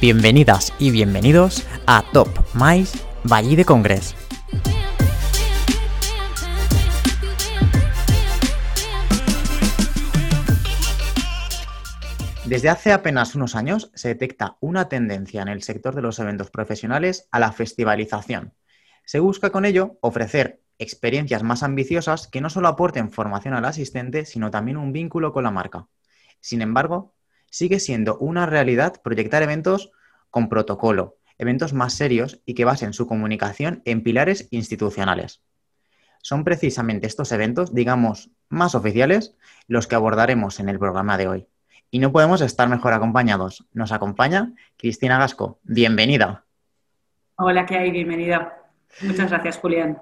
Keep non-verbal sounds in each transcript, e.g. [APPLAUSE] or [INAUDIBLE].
Bienvenidas y bienvenidos a Top Mais Valle de Congres. Desde hace apenas unos años se detecta una tendencia en el sector de los eventos profesionales a la festivalización. Se busca con ello ofrecer experiencias más ambiciosas que no solo aporten formación al asistente, sino también un vínculo con la marca. Sin embargo, sigue siendo una realidad proyectar eventos con protocolo, eventos más serios y que basen su comunicación en pilares institucionales. Son precisamente estos eventos, digamos, más oficiales, los que abordaremos en el programa de hoy y no podemos estar mejor acompañados. Nos acompaña Cristina Gasco. Bienvenida. Hola, ¿qué hay? Bienvenida. Muchas gracias, Julián.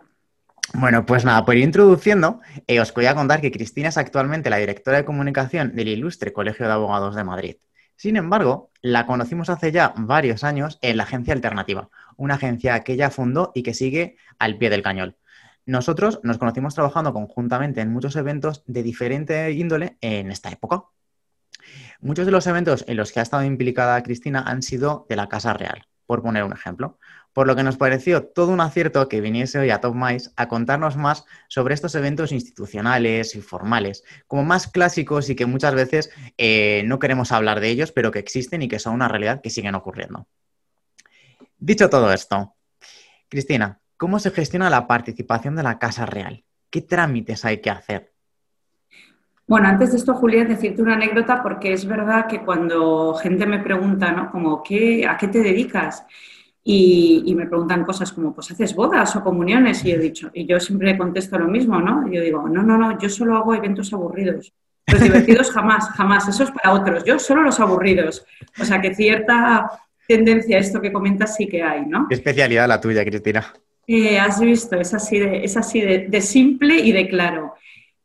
Bueno, pues nada, por ir introduciendo, eh, os voy a contar que Cristina es actualmente la directora de comunicación del Ilustre Colegio de Abogados de Madrid. Sin embargo, la conocimos hace ya varios años en la Agencia Alternativa, una agencia que ella fundó y que sigue al pie del cañón. Nosotros nos conocimos trabajando conjuntamente en muchos eventos de diferente índole en esta época. Muchos de los eventos en los que ha estado implicada Cristina han sido de la Casa Real, por poner un ejemplo. Por lo que nos pareció todo un acierto que viniese hoy a Top Mais a contarnos más sobre estos eventos institucionales y formales, como más clásicos y que muchas veces eh, no queremos hablar de ellos, pero que existen y que son una realidad que siguen ocurriendo. Dicho todo esto, Cristina, ¿cómo se gestiona la participación de la Casa Real? ¿Qué trámites hay que hacer? Bueno, antes de esto, Julián, decirte una anécdota porque es verdad que cuando gente me pregunta, ¿no? Como, ¿qué, ¿a qué te dedicas? Y, me preguntan cosas como, pues haces bodas o comuniones, y yo he dicho, y yo siempre contesto lo mismo, ¿no? Y yo digo, no, no, no, yo solo hago eventos aburridos. Los divertidos jamás, jamás, eso es para otros, yo solo los aburridos. O sea que cierta tendencia a esto que comentas sí que hay, ¿no? ¿Qué especialidad la tuya, Cristina? Eh, has visto, es así, de, es así de simple y de claro.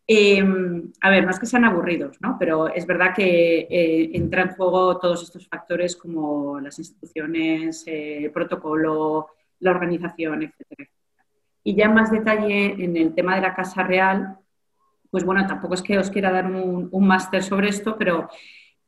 Em, a ver, no es que sean aburridos, ¿no? pero es verdad que eh, entra en juego todos estos factores como las instituciones, eh, el protocolo, la organización, etcétera. Y ya más detalle en el tema de la Casa Real, pues bueno, tampoco es que os quiera dar un, un máster sobre esto, pero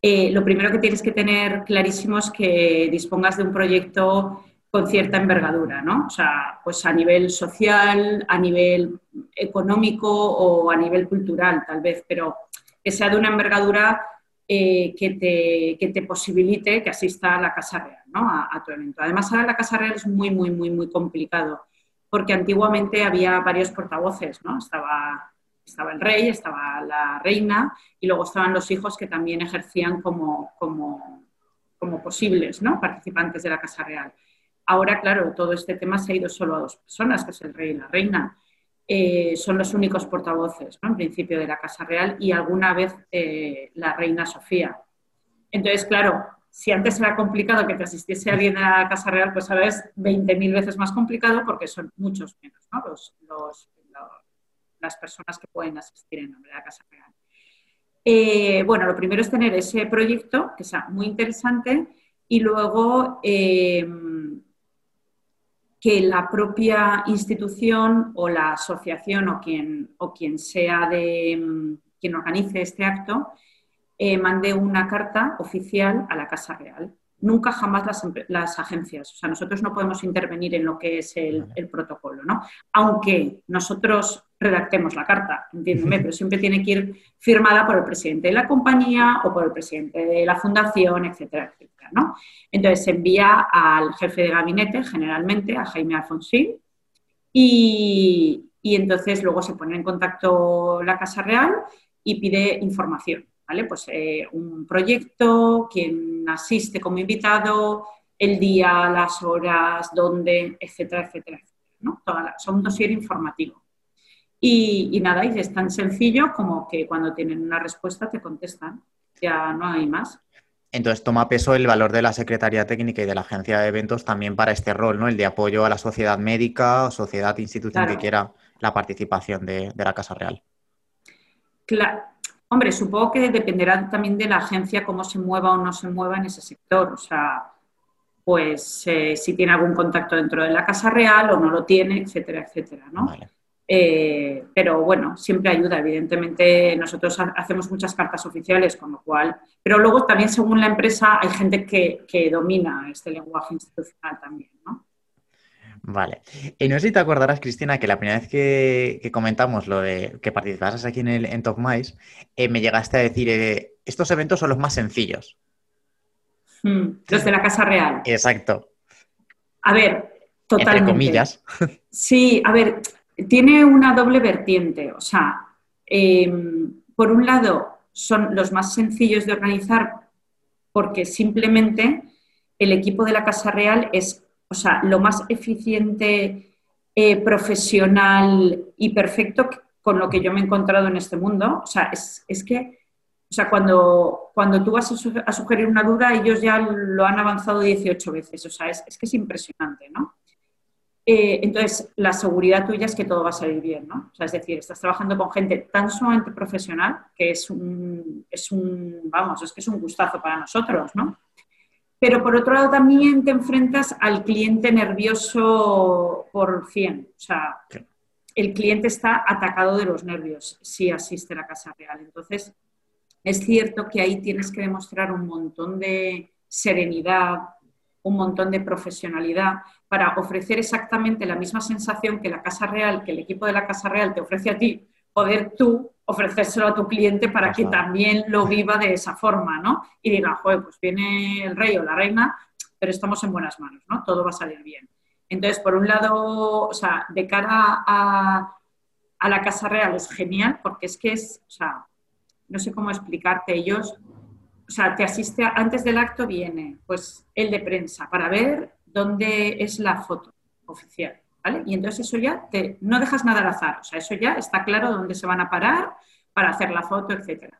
eh, lo primero que tienes que tener clarísimo es que dispongas de un proyecto con cierta envergadura, ¿no? O sea, pues a nivel social, a nivel económico o a nivel cultural, tal vez, pero que sea de una envergadura eh, que, te, que, te, posibilite que asista a la Casa Real, ¿no? A, tu evento. Además, ahora la Casa Real es muy, muy, muy, muy complicado, porque antiguamente había varios portavoces, ¿no? Estaba, estaba el rey, estaba la reina y luego estaban los hijos que también ejercían como, como, como posibles, ¿no? Participantes de la Casa Real. Ahora, claro, todo este tema se ha ido solo a dos personas, que es el rey y la reina. Eh, son los únicos portavoces, ¿no? en principio, de la Casa Real y alguna vez eh, la reina Sofía. Entonces, claro, si antes era complicado que te asistiese alguien a la Casa Real, pues ahora es 20.000 veces más complicado porque son muchos menos ¿no? las personas que pueden asistir en nombre de la Casa Real. Eh, bueno, lo primero es tener ese proyecto, que sea muy interesante, y luego que la propia institución o la asociación o quien, o quien sea de mm, quien organice este acto eh, mande una carta oficial a la Casa Real. Nunca jamás las, las, agencias. O sea, nosotros no podemos intervenir en lo que es el, el protocolo, ¿no? Aunque nosotros redactemos la carta, entiéndeme, pero siempre tiene que ir firmada por el presidente de la compañía o por el presidente de la fundación, etcétera, etcétera. ¿no? Entonces se envía al jefe de gabinete, generalmente, a Jaime Alfonsín, y, y entonces luego se pone en contacto la Casa Real y pide información, ¿vale? Pues eh, un proyecto, quien asiste como invitado, el día, las horas, dónde, etcétera, etcétera, etcétera ¿no? son un dossier informativo. Y, nada, y es tan sencillo como que cuando tienen una respuesta te contestan. Ya no hay más. Entonces toma peso el valor de la Secretaría Técnica y de la Agencia de Eventos también para este rol, ¿no? El de apoyo a la sociedad médica o sociedad, institución que quiera la participación de, la Casa Real. Claro. Hombre, supongo que dependerá también de la agencia cómo se mueva o no se mueva en ese sector. O sea, pues eh, si tiene algún contacto dentro de la Casa Real o no lo tiene, etcétera, etcétera, ¿no? Vale. Eh, pero bueno, siempre ayuda. Evidentemente, nosotros hacemos muchas cartas oficiales, con lo cual. Pero luego también, según la empresa, hay gente que, domina este lenguaje institucional también, ¿no? Vale. Y no sé si te acordarás, Cristina, que la primera vez que, comentamos lo de que participaras aquí en, el, en Top Mice, eh, me llegaste a decir, eh, estos eventos son los más sencillos. Hmm, los de la Casa Real. Exacto. A ver, totalmente. Entre comillas. Sí, a ver, tiene una doble vertiente. O sea, em, por un lado, son los más sencillos de organizar porque simplemente el equipo de la Casa Real es, o sea, lo más eficiente, eh, profesional y perfecto con lo que yo me he encontrado en este mundo. O sea, es, que, o sea, cuando, cuando tú vas a, sugerir una duda, ellos ya lo han avanzado 18 veces. O sea, es, es que es impresionante, ¿no? Eh, entonces, la seguridad tuya es que todo va a salir bien, ¿no? O sea, es decir, estás trabajando con gente tan sumamente profesional que es un, es un, vamos, es que es un gustazo para nosotros, ¿no? Pero por otro lado también te enfrentas al cliente nervioso por 100. O sea, el cliente está atacado de los nervios si asiste a la Casa Real. Entonces, es cierto que ahí tienes que demostrar un montón de serenidad, un montón de profesionalidad para ofrecer exactamente la misma sensación que la Casa Real, que el equipo de la Casa Real te ofrece a ti, poder tú ofrecérselo a tu cliente para que también lo viva de esa forma, ¿no? Y diga, joder, pues viene el rey o la reina, pero estamos en buenas manos, ¿no? Todo va a salir bien. Entonces, por un lado, o sea, de cara a, a la Casa Real es genial porque es que es, o sea, no sé cómo explicarte, ellos o sea, te asiste, antes del acto viene pues el de prensa para ver dónde es la foto oficial, ¿vale? Y entonces eso ya, te, no dejas nada al azar, o sea, eso ya está claro dónde se van a parar para hacer la foto, etcétera.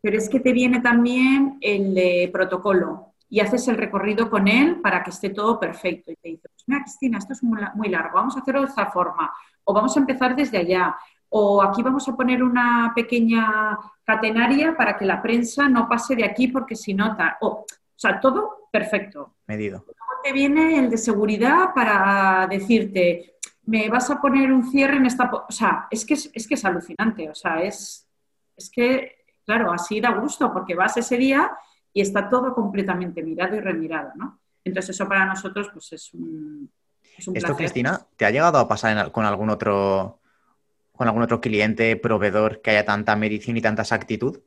Pero es que te viene también el de protocolo y haces el recorrido con él para que esté todo perfecto. Y te dice, pues mira, Cristina, esto es muy largo, vamos a hacerlo de forma, o vamos a empezar desde allá, o aquí vamos a poner una pequeña catenaria para que la prensa no pase de aquí porque si no, o, sea, todo perfecto. Medido. Luego te viene el de seguridad para decirte, me vas a poner un cierre en esta... O sea, es que es, que es alucinante, o sea, es, es que, claro, así da gusto porque vas ese día y está todo completamente mirado y remirado, ¿no? Entonces eso para nosotros pues es un... Es un Esto, Cristina, ¿te ha llegado a pasar con algún otro con algún otro cliente, proveedor que haya tanta medición y tanta exactitud?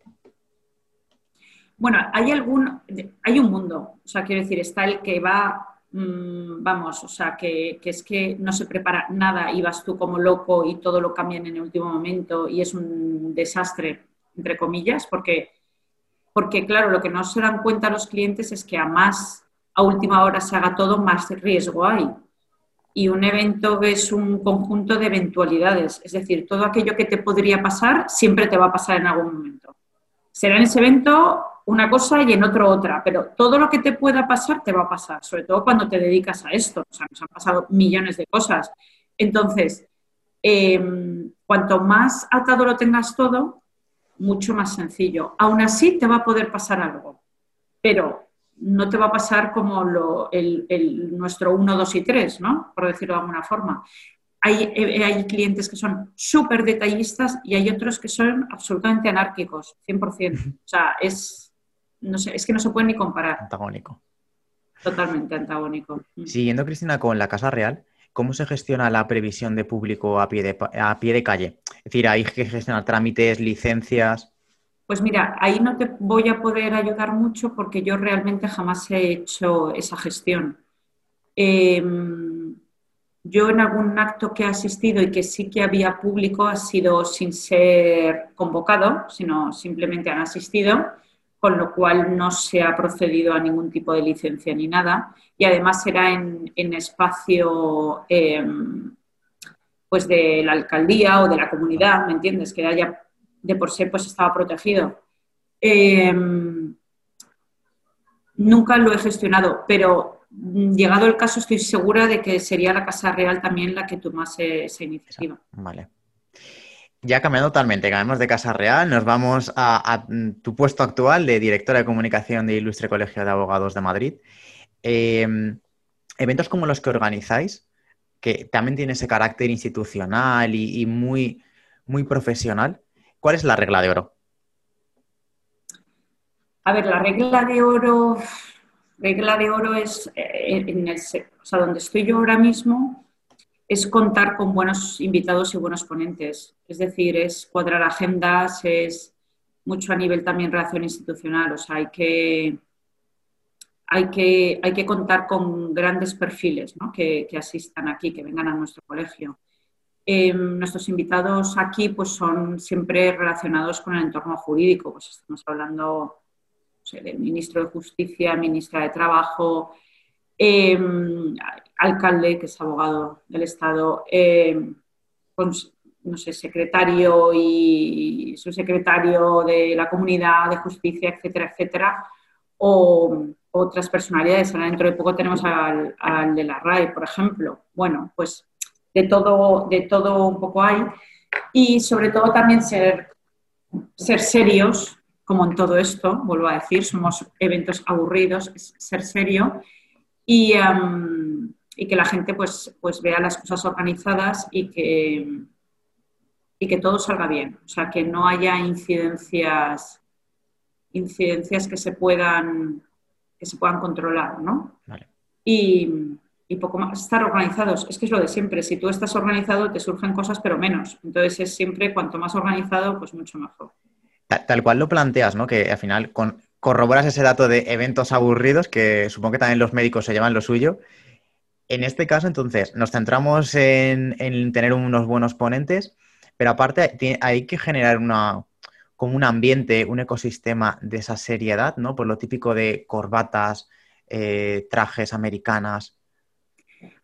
Bueno, hay algún, hay un mundo, o sea, quiero decir, está el que va, mm, vamos, o sea, que, es que no se prepara nada y vas tú como loco y todo lo cambian en el último momento y es un desastre, entre comillas, porque, porque claro, lo que no se dan cuenta los clientes es que a más a última hora se haga todo, más riesgo hay y un evento es un conjunto de eventualidades, es decir, todo aquello que te podría pasar siempre te va a pasar en algún momento. Será en ese evento una cosa y en otro otra, pero todo lo que te pueda pasar te va a pasar, sobre todo cuando te dedicas a esto. O sea, nos han pasado millones de cosas. Entonces, em, cuanto más atado lo tengas todo, mucho más sencillo. Aún así te va a poder pasar algo, pero no te va a pasar como lo, el, nuestro 1, 2 y 3, ¿no? Por decirlo de alguna forma. Hay, eh, hay clientes que son súper detallistas y hay otros que son absolutamente anárquicos, 100%. O sea, es, no sé, es que no se puede ni comparar. Antagónico. Totalmente antagónico. Mm. Siguiendo, Cristina, con la Casa Real, ¿cómo se gestiona la previsión de público a pie de, a pie de calle? Es decir, hay que gestionar trámites, licencias. Pues mira, ahí no te voy a poder ayudar mucho porque yo realmente jamás he hecho esa gestión. Em, yo en algún acto que he asistido y que sí que había público ha sido sin ser convocado, sino simplemente han asistido, con lo cual no se ha procedido a ningún tipo de licencia ni nada. Y además será en, espacio em, pues de la alcaldía o de la comunidad, ¿me entiendes? Que haya de por sí pues estaba protegido. Em, nunca lo he gestionado, pero llegado el caso estoy segura de que sería la Casa Real también la que tomase esa iniciativa. Vale. Ya cambiando totalmente, cambiamos de Casa Real, nos vamos a, tu puesto actual de directora de comunicación de Ilustre Colegio de Abogados de Madrid. Em, eventos como los que organizáis, que también tiene ese carácter institucional y, muy, muy profesional. ¿Cuál es la regla de oro? A ver, la regla de oro, regla de oro es eh, en el, o sea, donde estoy yo ahora mismo, es contar con buenos invitados y buenos ponentes. Es decir, es cuadrar agendas, es mucho a nivel también relación institucional. O sea, hay que, hay que, hay que contar con grandes perfiles que, asistan aquí, que vengan a nuestro colegio. Em, nuestros invitados aquí pues, son siempre relacionados con el entorno jurídico. Pues estamos hablando del ministro de Justicia, ministra de Trabajo, em, alcalde, que es abogado del Estado, em, no sé, secretario y subsecretario de la comunidad de justicia, etcétera, etcétera, o otras personalidades. Ahora dentro de poco tenemos al, de la RAE, por ejemplo. Bueno, pues de todo, de todo un poco hay. Y sobre todo también ser, ser serios, como en todo esto, vuelvo a decir, somos eventos aburridos, ser serio y, y que la gente pues, pues vea las cosas organizadas y que, y que todo salga bien. O sea, que no haya incidencias, incidencias que se puedan, que se puedan controlar, ¿no? Y, y, poco más, estar organizados. Es que es lo de siempre. Si tú estás organizado, te surgen cosas, pero menos. Entonces es siempre cuanto más organizado, pues mucho mejor. Tal, cual lo planteas, ¿no? Que al final corroboras ese dato de eventos aburridos, que supongo que también los médicos se llevan lo suyo. En este caso, entonces, nos centramos en, en tener unos buenos ponentes pero aparte hay que generar una, como un ambiente, un ecosistema de esa seriedad, ¿no? Por lo típico de corbatas, eh, trajes americanas.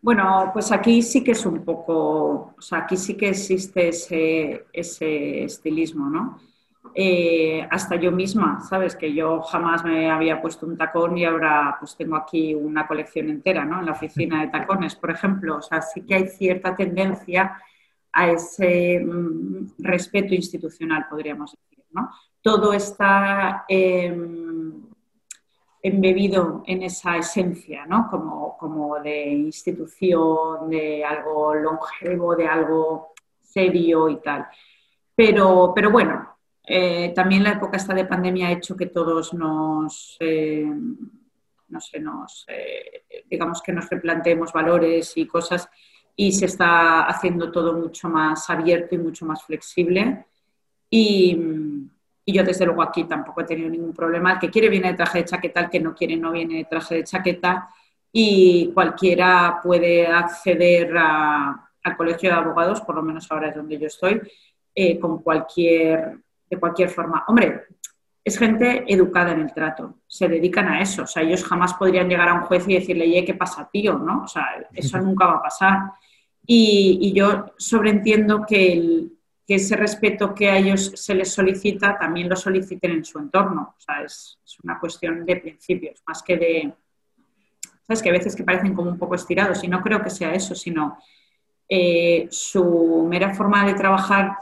Bueno, pues aquí sí que es un poco, o sea, aquí sí que existe ese, ese estilismo, ¿no? Eh, hasta yo misma, ¿sabes? Que yo jamás me había puesto un tacón y ahora pues tengo aquí una colección entera, ¿no? En la oficina de tacones, por ejemplo. O sea, sí que hay cierta tendencia a ese mm, respeto institucional, podríamos decir. ¿no? Todo está em, embebido en esa esencia, ¿no? como, como de institución, de algo longevo, de algo serio y tal. Pero, pero bueno, eh, también la época esta de pandemia ha hecho que todos nos, em, no sé, nos, eh, digamos que nos replanteemos valores y cosas y se está haciendo todo mucho más abierto y mucho más flexible. Y, yo desde luego aquí tampoco he tenido ningún problema. El que quiere viene de traje de chaqueta, el que no quiere no viene de traje de chaqueta y cualquiera puede acceder al colegio de abogados, por lo menos ahora es donde yo estoy, eh, con cualquier, de cualquier forma. Hombre, es gente educada en el trato, se dedican a eso. O sea, ellos jamás podrían llegar a un juez y decirle, ¿qué pasa, tío? ¿no? O sea, eso [LAUGHS] nunca va a pasar. Y, yo sobreentiendo que, que, ese respeto que a ellos se les solicita también lo soliciten en su entorno. O sea, es, una cuestión de principios, más que de... ¿Sabes? Que a veces que parecen como un poco estirados y no creo que sea eso, sino eh, su mera forma de trabajar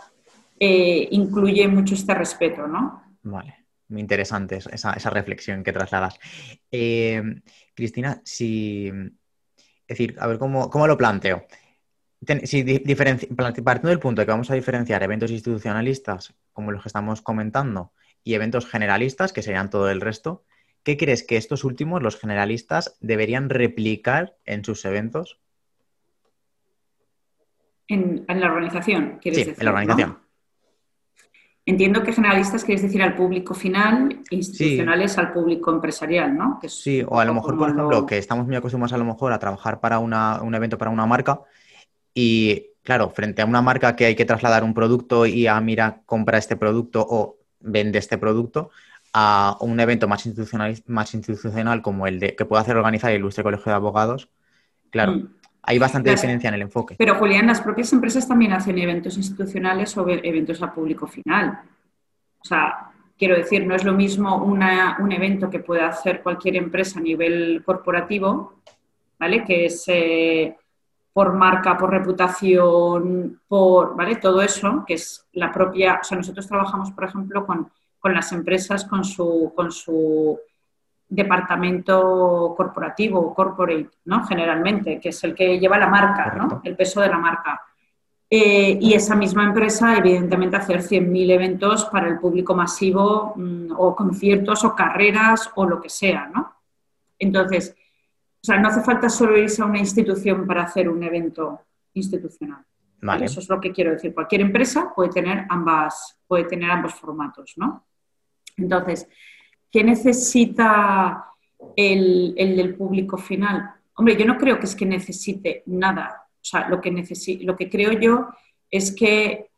eh, incluye mucho este respeto, ¿no? Vale. Muy interesante esa, esa reflexión que trasladas. Eh, Cristina, si, es decir, a ver cómo, cómo lo planteo. Si partiendo del punto de que vamos a diferenciar eventos institucionalistas, como los que estamos comentando, y eventos generalistas, que serían todo el resto, ¿qué crees que estos últimos, los generalistas, deberían replicar en sus eventos? En, la organización, quieres sí, En la organización. Entiendo que generalistas quieres decir al público final, institucionales al público empresarial, ¿no? sí, o a lo mejor, por ejemplo, que estamos muy acostumbrados a lo mejor a trabajar para un evento para una marca y, claro, frente a una marca que hay que trasladar un producto y a, mira, compra este producto o vende este producto, a un evento más institucional, más institucional como el de que puede hacer organizar el Ilustre Colegio de Abogados, claro, mm. hay bastante diferencia en el enfoque. Pero, Julián, las propias empresas también hacen eventos institucionales o eventos a público final. O sea, quiero decir, no es lo mismo un evento que pueda hacer cualquier empresa a nivel corporativo, ¿vale? Que es... Eh, por marca, por reputación, por, ¿vale? Todo eso, que es la propia, o sea, nosotros trabajamos, por ejemplo, con, las empresas, con su, con su departamento corporativo, corporate, ¿no? Generalmente, que es el que lleva la marca, ¿no? El peso de la marca. Eh, y esa misma empresa, evidentemente, hacer 100.000 eventos para el público masivo mm, o conciertos o carreras o lo que sea, ¿no? Entonces, o sea, no hace falta solo irse a una institución para hacer un evento institucional. Eso es lo que quiero decir. Cualquier empresa puede tener, ambas, puede tener ambos formatos, ¿no? Entonces, ¿qué necesita el, el del público final? Hombre, yo no creo que es que necesite nada o sea, lo que, lo que creo yo es que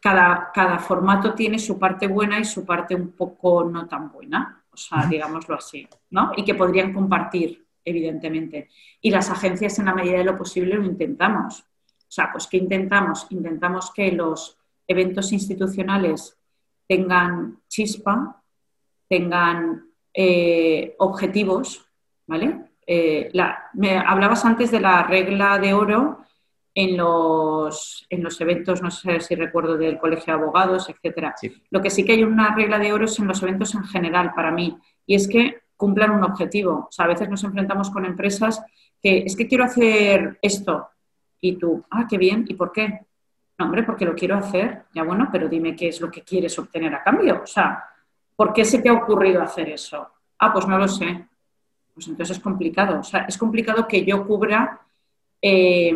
cada, cada, formato tiene su parte buena y su parte un poco no tan buena, o sea, digámoslo así, ¿no? Y que podrían compartir, evidentemente. Y las agencias, en la medida de lo posible, lo intentamos. O sea, pues ¿qué intentamos? Intentamos que los eventos institucionales tengan chispa, tengan eh, objetivos, ¿vale? Eh, me hablabas antes de la regla de oro en los, en los eventos, no sé si recuerdo del Colegio de Abogados, etcétera. Lo que sí que hay una regla de oro es en los eventos en general para mí, y es que cumplan un objetivo. O sea, a veces nos enfrentamos con empresas que es que quiero hacer esto, y tú, ah, qué bien, ¿y por qué? No, hombre, porque lo quiero hacer, ya bueno, pero dime qué es lo que quieres obtener a cambio. O sea, ¿por qué se te ha ocurrido hacer eso? Ah, pues no lo sé pues entonces es complicado. O sea, es complicado que yo cubra eh,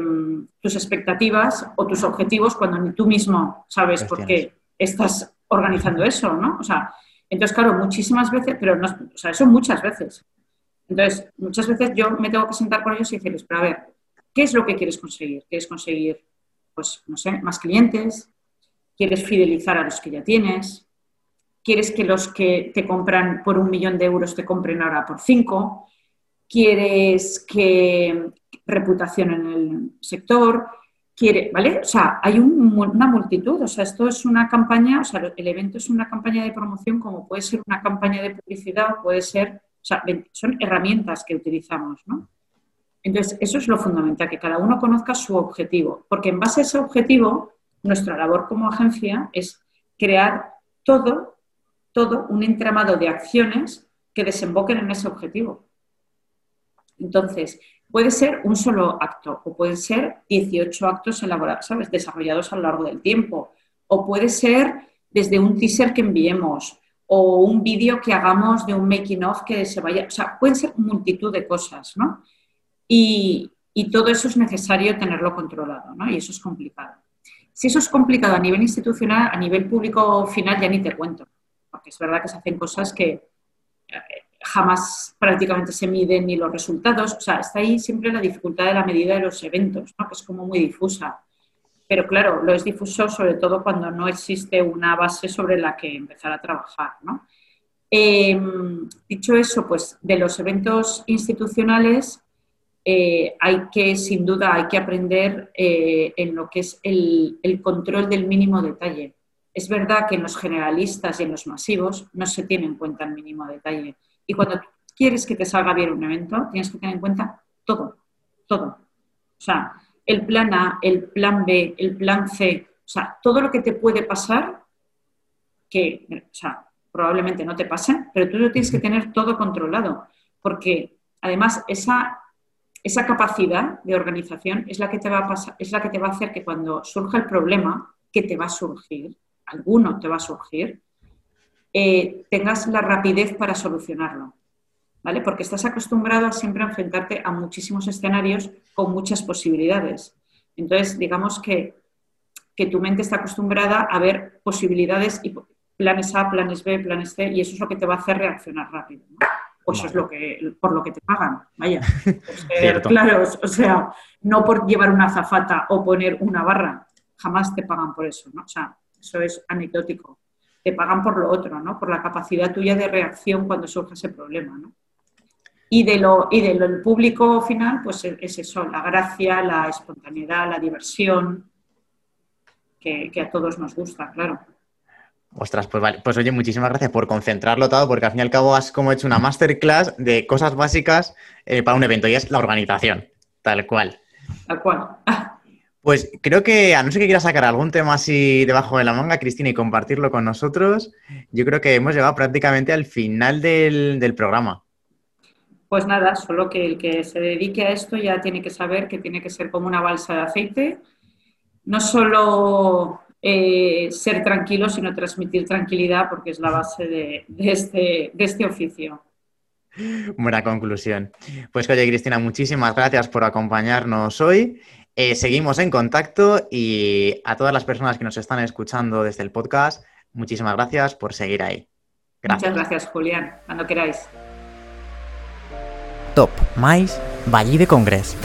tus expectativas o tus objetivos cuando ni tú mismo sabes por qué estás organizando eso, ¿no? O sea, entonces, claro, muchísimas veces, pero no, o sea, eso muchas veces. Entonces, muchas veces yo me tengo que sentar con ellos y decirles, pero a ver, ¿qué es lo que quieres conseguir? ¿Quieres conseguir, pues, no sé, más clientes? ¿Quieres fidelizar a los que ya tienes? ¿Quieres que los que te compran por un millón de euros te compren ahora por cinco? Quieres que reputación en el sector, quiere, ¿vale? O sea, hay una multitud, o sea, esto es una campaña, o sea, el evento es una campaña de promoción como puede ser una campaña de publicidad, puede ser, o sea, son herramientas que utilizamos, ¿no? Entonces, eso es lo fundamental, que cada uno conozca su objetivo, porque en base a ese objetivo, nuestra labor como agencia es crear todo, todo un entramado de acciones que desemboquen en ese objetivo. Entonces, puede ser un solo acto o pueden ser 18 actos elaborados, ¿sabes? desarrollados a lo largo del tiempo. O puede ser desde un teaser que enviemos o un vídeo que hagamos de un making of que se vaya. O sea, pueden ser multitud de cosas, ¿no? Y, y todo eso es necesario tenerlo controlado, ¿no? Y eso es complicado. Si eso es complicado a nivel institucional, a nivel público final ya ni te cuento, porque es verdad que se hacen cosas que jamás prácticamente se miden ni los resultados. O sea, está ahí siempre la dificultad de la medida de los eventos, ¿no? que es como muy difusa. Pero claro, lo es difuso sobre todo cuando no existe una base sobre la que empezar a trabajar. ¿no? Em, dicho eso, pues de los eventos institucionales eh, hay que, sin duda, hay que aprender eh, en lo que es el, el control del mínimo detalle. Es verdad que en los generalistas y en los masivos no se tiene en cuenta el mínimo detalle y cuando quieres que te salga bien un evento, tienes que tener en cuenta todo, todo. O sea, el plan A, el plan B, el plan C, o sea, todo lo que te puede pasar, que, o sea, probablemente no te pase, pero tú lo tienes que tener todo controlado, porque además esa, esa capacidad de organización es la, que te va a pasar, es la que te va a hacer que cuando surja el problema, que te va a surgir, alguno te va a surgir, eh, tengas la rapidez para solucionarlo. ¿Vale? Porque estás acostumbrado a siempre enfrentarte a muchísimos escenarios con muchas posibilidades. Entonces, digamos que, tu mente está acostumbrada a ver posibilidades y planes A, planes B, planes C, y eso es lo que te va a hacer reaccionar rápido. ¿no? eso es lo que, por lo que te pagan. Vaya. [LAUGHS] claro, o sea, no por llevar una zafata o poner una barra, jamás te pagan por eso, ¿no? O sea, eso es anecdótico te pagan por lo otro, ¿no? Por la capacidad tuya de reacción cuando surge ese problema, ¿no? Y de lo, y de lo público final, pues es eso, la gracia, la espontaneidad, la diversión, que, a todos nos gusta, claro. Ostras, pues vale. Pues oye, muchísimas gracias por concentrarlo todo, porque al fin y al cabo has como hecho una masterclass de cosas básicas eh, para un evento y es la organización, tal cual. Tal cual. Pues creo que, a no ser que quieras sacar algún tema así debajo de la manga, Cristina, y compartirlo con nosotros, yo creo que hemos llegado prácticamente al final del, del programa. Pues nada, solo que el que se dedique a esto ya tiene que saber que tiene que ser como una balsa de aceite, no solo eh, ser tranquilo, sino transmitir tranquilidad, porque es la base de, este, de este oficio. Buena conclusión. Pues oye, Cristina, muchísimas gracias por acompañarnos hoy. Eh, seguimos en contacto y a todas las personas que nos están escuchando desde el podcast, muchísimas gracias por seguir ahí. Gracias. Muchas gracias, Julián. Cuando queráis. Top Mais Valle de Congreso.